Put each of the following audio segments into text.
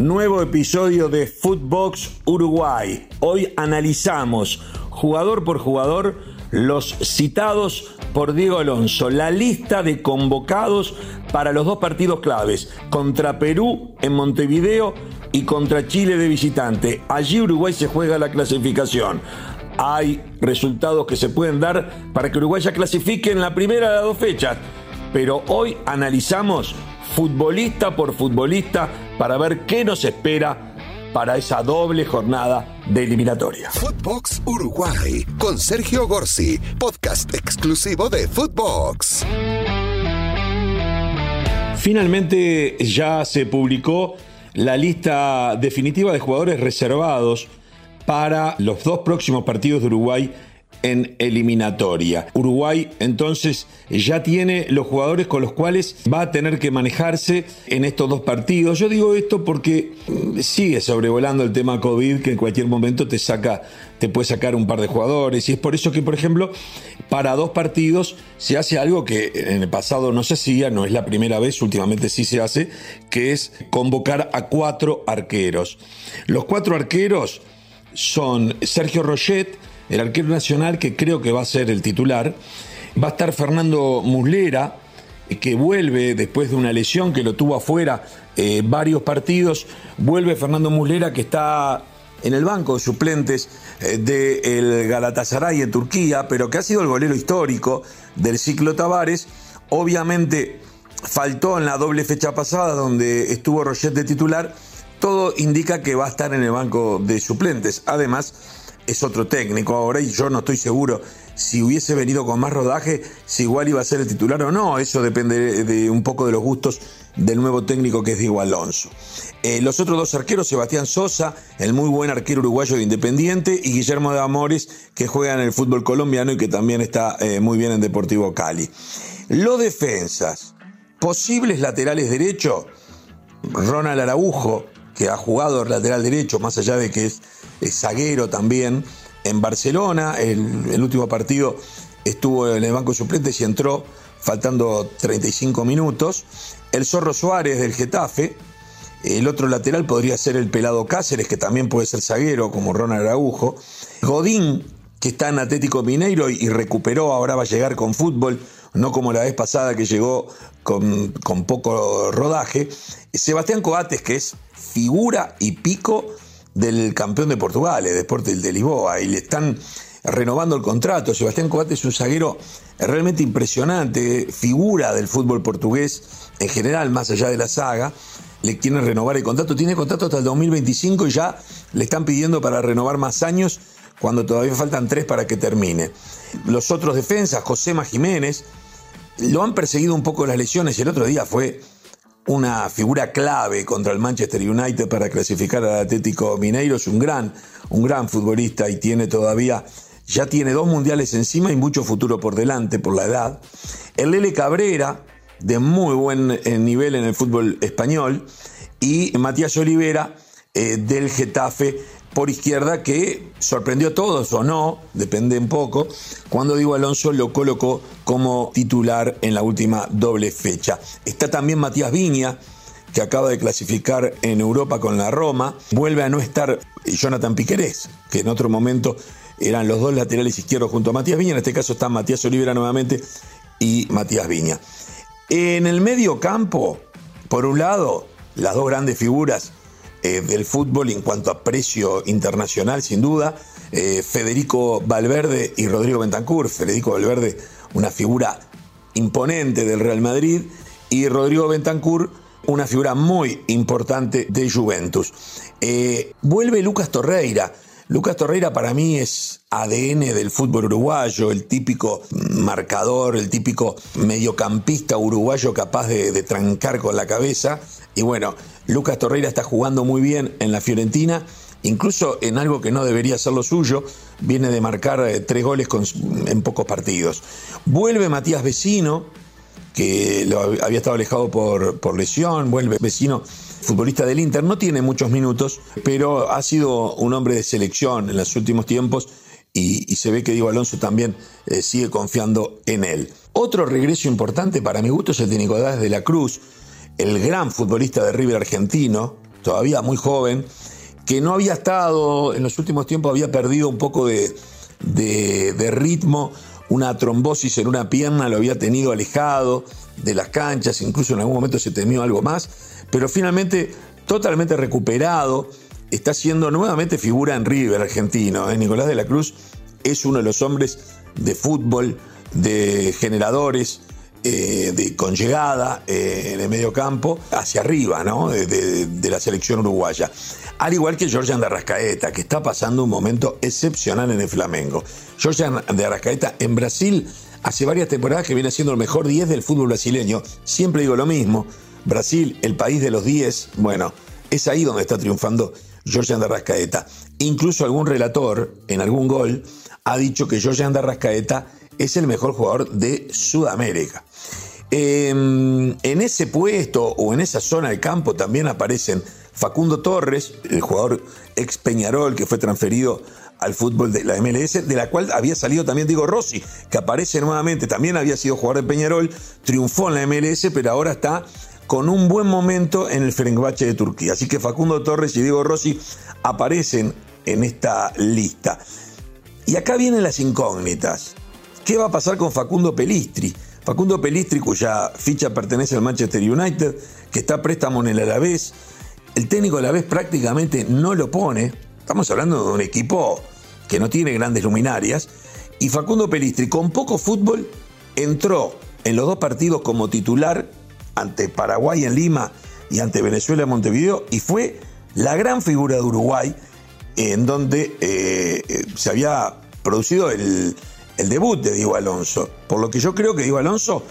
Nuevo episodio de Footbox Uruguay. Hoy analizamos jugador por jugador los citados por Diego Alonso, la lista de convocados para los dos partidos claves, contra Perú en Montevideo y contra Chile de visitante. Allí Uruguay se juega la clasificación. Hay resultados que se pueden dar para que Uruguay ya clasifique en la primera de las dos fechas. Pero hoy analizamos futbolista por futbolista para ver qué nos espera para esa doble jornada de eliminatoria. Footbox Uruguay con Sergio Gorsi, podcast exclusivo de Footbox. Finalmente ya se publicó la lista definitiva de jugadores reservados para los dos próximos partidos de Uruguay en eliminatoria. Uruguay entonces ya tiene los jugadores con los cuales va a tener que manejarse en estos dos partidos. Yo digo esto porque mm, sigue sobrevolando el tema COVID que en cualquier momento te saca te puede sacar un par de jugadores y es por eso que por ejemplo para dos partidos se hace algo que en el pasado no se hacía, no es la primera vez, últimamente sí se hace, que es convocar a cuatro arqueros. Los cuatro arqueros son Sergio Rochet, el arquero nacional que creo que va a ser el titular. Va a estar Fernando Muslera, que vuelve después de una lesión que lo tuvo afuera eh, varios partidos. Vuelve Fernando Muslera, que está en el banco de suplentes eh, del Galatasaray en Turquía, pero que ha sido el golero histórico del ciclo Tavares. Obviamente faltó en la doble fecha pasada, donde estuvo Roget de titular. Todo indica que va a estar en el banco de suplentes. Además, es otro técnico ahora y yo no estoy seguro si hubiese venido con más rodaje, si igual iba a ser el titular o no. Eso depende de un poco de los gustos del nuevo técnico que es Diego Alonso. Eh, los otros dos arqueros, Sebastián Sosa, el muy buen arquero uruguayo de Independiente, y Guillermo de Amores, que juega en el fútbol colombiano y que también está eh, muy bien en Deportivo Cali. Los defensas, posibles laterales derecho, Ronald Araujo, que ha jugado lateral derecho, más allá de que es zaguero también en Barcelona. El, último partido estuvo en el banco de suplentes y entró faltando 35 minutos. El Zorro Suárez del Getafe. El otro lateral podría ser el Pelado Cáceres, que también puede ser zaguero, como Ronald Araujo. Godín, que está en Atlético Mineiro y, recuperó, ahora va a llegar con fútbol, no como la vez pasada que llegó con, con poco rodaje. Sebastián Coates, que es figura y pico del campeón de Portugal, el Deportes de Lisboa, y le están renovando el contrato. Sebastián Coates es un zaguero realmente impresionante, figura del fútbol portugués en general, más allá de la saga. Le quieren renovar el contrato, tiene contrato hasta el 2025 y ya le están pidiendo para renovar más años cuando todavía faltan tres para que termine. Los otros defensas, Josema Jiménez, lo han perseguido un poco las lesiones el otro día fue una figura clave contra el Manchester United para clasificar al Atlético Mineiro. Es un gran, un gran futbolista y tiene todavía, ya tiene dos mundiales encima y mucho futuro por delante por la edad. El Lele Cabrera, de muy buen eh, nivel en el fútbol español. Y Matías Olivera, eh, del Getafe, por izquierda que sorprendió a todos o no, depende un poco, cuando Diego Alonso lo colocó como titular en la última doble fecha. Está también Matías Viña, que acaba de clasificar en Europa con la Roma. Vuelve a no estar Jonathan Piquerés, que en otro momento eran los dos laterales izquierdos junto a Matías Viña. En este caso está Matías Olivera nuevamente y Matías Viña. En el medio campo, por un lado, las dos grandes figuras eh, del fútbol en cuanto a precio internacional, sin duda. Eh, Federico Valverde y Rodrigo Bentancur. Federico Valverde, una figura imponente del Real Madrid, y Rodrigo Bentancur, una figura muy importante de Juventus. Eh, vuelve Lucas Torreira. Lucas Torreira para mí es ADN del fútbol uruguayo, el típico marcador, el típico mediocampista uruguayo capaz de, trancar con la cabeza. Y bueno, Lucas Torreira está jugando muy bien en la Fiorentina, incluso en algo que no debería ser lo suyo, viene de marcar eh, tres goles en pocos partidos. Vuelve Matías Vecino, que había estado alejado por, por lesión, vuelve Vecino, futbolista del Inter, no tiene muchos minutos, pero ha sido un hombre de selección en los últimos tiempos y, se ve que Diego Alonso también eh, sigue confiando en él. Otro regreso importante para mi gusto es el de Nicolás de la Cruz, el gran futbolista de River argentino, todavía muy joven, que no había estado, en los últimos tiempos había perdido un poco de, de, ritmo, una trombosis en una pierna lo había tenido alejado de las canchas, incluso en algún momento se temió algo más, pero finalmente totalmente recuperado, está siendo nuevamente figura en River argentino. ¿eh? Nicolás de la Cruz es uno de los hombres de fútbol, de generadores, eh, de, con llegada eh, en el medio campo hacia arriba, ¿no? De, la selección uruguaya. Al igual que Georgian de que está pasando un momento excepcional en el Flamengo. Georgian de Arrascaeta en Brasil hace varias temporadas que viene siendo el mejor 10 del fútbol brasileño. Siempre digo lo mismo. Brasil, el país de los 10, bueno, es ahí donde está triunfando Georgian de. Incluso algún relator en algún gol ha dicho que Georgian de es el mejor jugador de Sudamérica. Em, en ese puesto o en esa zona del campo también aparecen Facundo Torres, el jugador ex Peñarol que fue transferido al fútbol de la MLS, de la cual había salido también Diego Rossi, que aparece nuevamente, también había sido jugador de Peñarol, triunfó en la MLS, pero ahora está con un buen momento en el Fenerbahce de Turquía. Así que Facundo Torres y Diego Rossi aparecen en esta lista. Y acá vienen las incógnitas. ¿Qué va a pasar con Facundo Pelistri? Facundo Pelistri, cuya ficha pertenece al Manchester United, que está a préstamo en el Alavés. El técnico Alavés prácticamente no lo pone. Estamos hablando de un equipo que no tiene grandes luminarias. Y Facundo Pelistri, con poco fútbol, entró en los dos partidos como titular ante Paraguay en Lima y ante Venezuela en Montevideo y fue la gran figura de Uruguay en donde eh, eh, se había producido el, el debut de Diego Alonso. Por lo que yo creo que Diego Alonso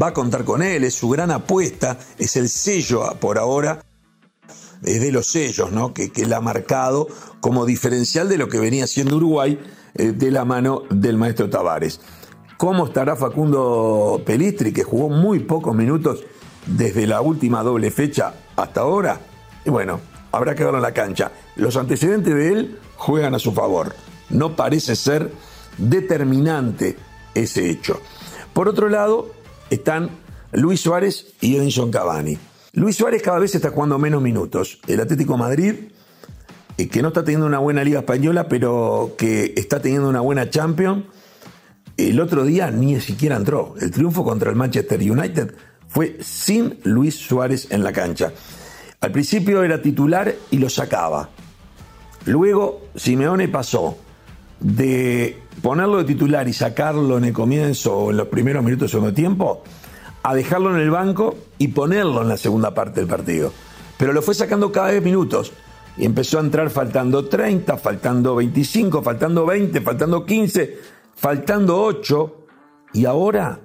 va a contar con él, es su gran apuesta, es el sello por ahora, de los sellos, ¿no? Que, que ha marcado como diferencial de lo que venía siendo Uruguay eh, de la mano del maestro Tavares. ¿Cómo estará Facundo Pelistri, que jugó muy pocos minutos desde la última doble fecha hasta ahora? Y bueno, habrá que verlo en la cancha. Los antecedentes de él juegan a su favor. No parece ser determinante ese hecho. Por otro lado, están Luis Suárez y Edinson Cavani. Luis Suárez cada vez está jugando menos minutos. El Atlético Madrid, eh, que no está teniendo una buena liga española, pero que está teniendo una buena Champions, el otro día ni siquiera entró. El triunfo contra el Manchester United fue sin Luis Suárez en la cancha. Al principio era titular y lo sacaba. Luego Simeone pasó de ponerlo de titular y sacarlo en el comienzo o en los primeros minutos del segundo tiempo, a dejarlo en el banco y ponerlo en la segunda parte del partido. Pero lo fue sacando cada vez minutos y empezó a entrar faltando 30, faltando 25, faltando 20, faltando 15, faltando 8 y ahora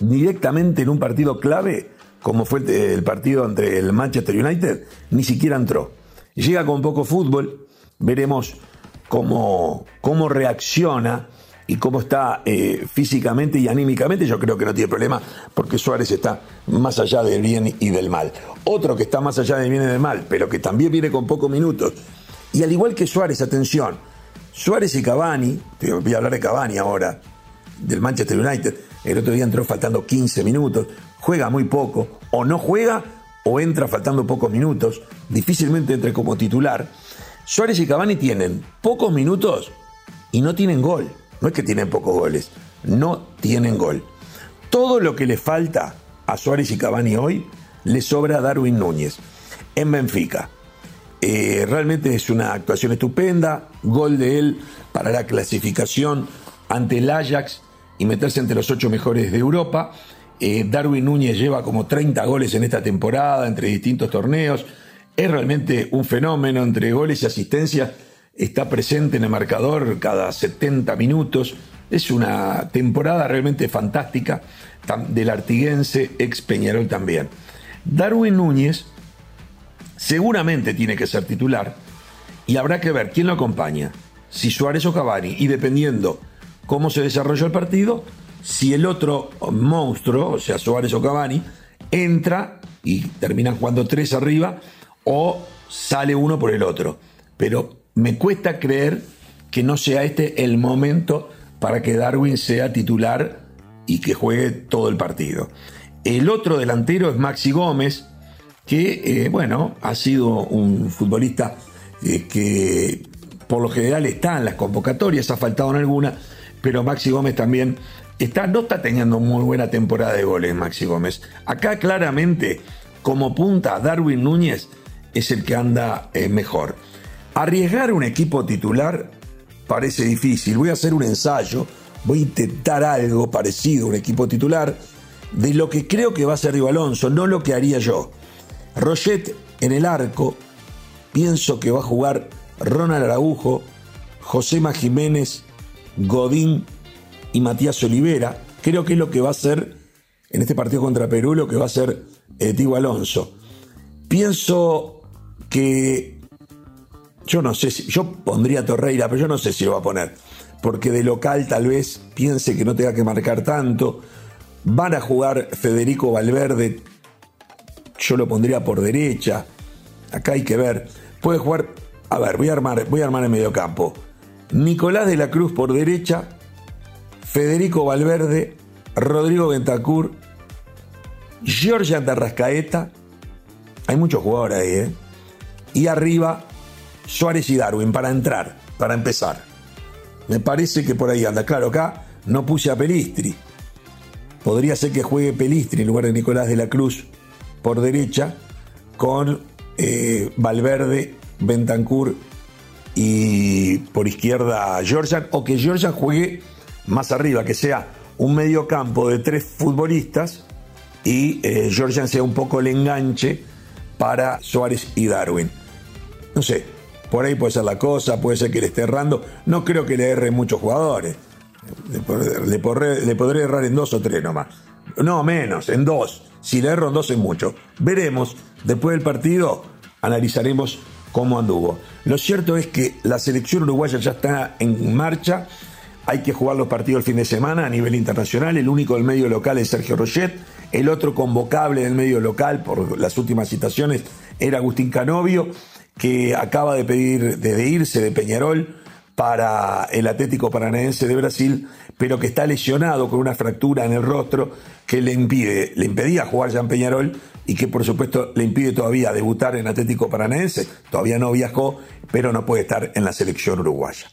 directamente en un partido clave como fue el partido entre el Manchester United, ni siquiera entró. Llega con poco fútbol, veremos cómo, cómo reacciona y cómo está eh, físicamente y anímicamente, yo creo que no tiene problema porque Suárez está más allá del bien y del mal. Otro que está más allá del bien y del mal, pero que también viene con pocos minutos. Y al igual que Suárez, atención, Suárez y Cavani, voy a hablar de Cavani ahora, del Manchester United, el otro día entró faltando 15 minutos, juega muy poco, o no juega o entra faltando pocos minutos, difícilmente entre como titular. Suárez y Cavani tienen pocos minutos y no tienen gol. No es que tienen pocos goles, no tienen gol. Todo lo que le falta a Suárez y Cavani hoy le sobra a Darwin Núñez en Benfica. Eh, realmente es una actuación estupenda, gol de él para la clasificación ante el Ajax y meterse entre los ocho mejores de Europa. Eh, Darwin Núñez lleva como 30 goles en esta temporada entre distintos torneos. Es realmente un fenómeno entre goles y asistencias. Está presente en el marcador cada 70 minutos. Es una temporada realmente fantástica del artiguense ex Peñarol también. Darwin Núñez seguramente tiene que ser titular y habrá que ver quién lo acompaña, si Suárez o Cavani, y dependiendo cómo se desarrolla el partido, si el otro monstruo, o sea Suárez o Cavani, entra y terminan jugando tres arriba o sale uno por el otro. Pero me cuesta creer que no sea este el momento para que Darwin sea titular y que juegue todo el partido. El otro delantero es Maxi Gómez, que, eh, bueno, ha sido un futbolista eh, que por lo general está en las convocatorias, ha faltado en alguna, pero Maxi Gómez también está, no está teniendo muy buena temporada de goles, Maxi Gómez. Acá claramente, como punta, Darwin Núñez es el que anda eh, mejor. Arriesgar un equipo titular parece difícil. Voy a hacer un ensayo, voy a intentar algo parecido a un equipo titular de lo que creo que va a ser Diego Alonso, no lo que haría yo. Roget en el arco, pienso que va a jugar Ronald Araujo, Josema Jiménez, Godín y Matías Olivera. Creo que es lo que va a ser en este partido contra Perú, lo que va a ser eh, Alonso. Pienso que yo no sé si yo pondría Torreira, pero yo no sé si lo va a poner, porque de local tal vez piense que no tenga que marcar tanto. Van a jugar Federico Valverde, yo lo pondría por derecha. Acá hay que ver. Puede jugar, a ver, voy a armar, voy a armar en medio campo. Nicolás de la Cruz por derecha, Federico Valverde, Rodrigo Bentacur, Giorgia Tarrascaeta. Hay muchos jugadores ahí, ¿eh? Y arriba, Suárez y Darwin para entrar, para empezar. Me parece que por ahí anda. Claro, acá no puse a Pelistri. Podría ser que juegue Pelistri en lugar de Nicolás de la Cruz por derecha, con eh, Valverde, Bentancur y por izquierda Georgian, o que Georgian juegue más arriba, que sea un medio campo de tres futbolistas y eh, Georgian sea un poco el enganche para Suárez y Darwin. No sé, por ahí puede ser la cosa, puede ser que le esté errando. No creo que le erre muchos jugadores. Le, podré, errar en dos o tres nomás. No, menos, en dos. Si le erro en dos es mucho. Veremos, después del partido analizaremos cómo anduvo. Lo cierto es que la selección uruguaya ya está en marcha. Hay que jugar los partidos el fin de semana a nivel internacional. El único del medio local es Sergio Rochet. El otro convocable del medio local, por las últimas citaciones, era Agustín Canovio, que acaba de pedir de irse de Peñarol para el Atlético Paranaense de Brasil, pero que está lesionado con una fractura en el rostro que le impide, le impedía jugar ya en Peñarol y que por supuesto le impide todavía debutar en Atlético Paranaense. Todavía no viajó, pero no puede estar en la selección uruguaya.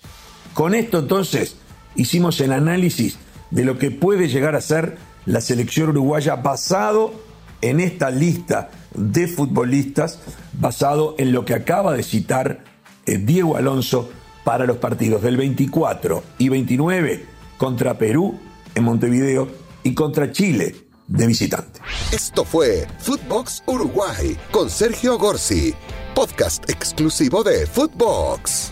Con esto entonces hicimos el análisis de lo que puede llegar a ser la selección uruguaya basado en esta lista de futbolistas, basado en lo que acaba de citar eh, Diego Alonso para los partidos del 24 y 29 contra Perú en Montevideo y contra Chile de visitante. Esto fue Footbox Uruguay con Sergio Gorsi, podcast exclusivo de Footbox.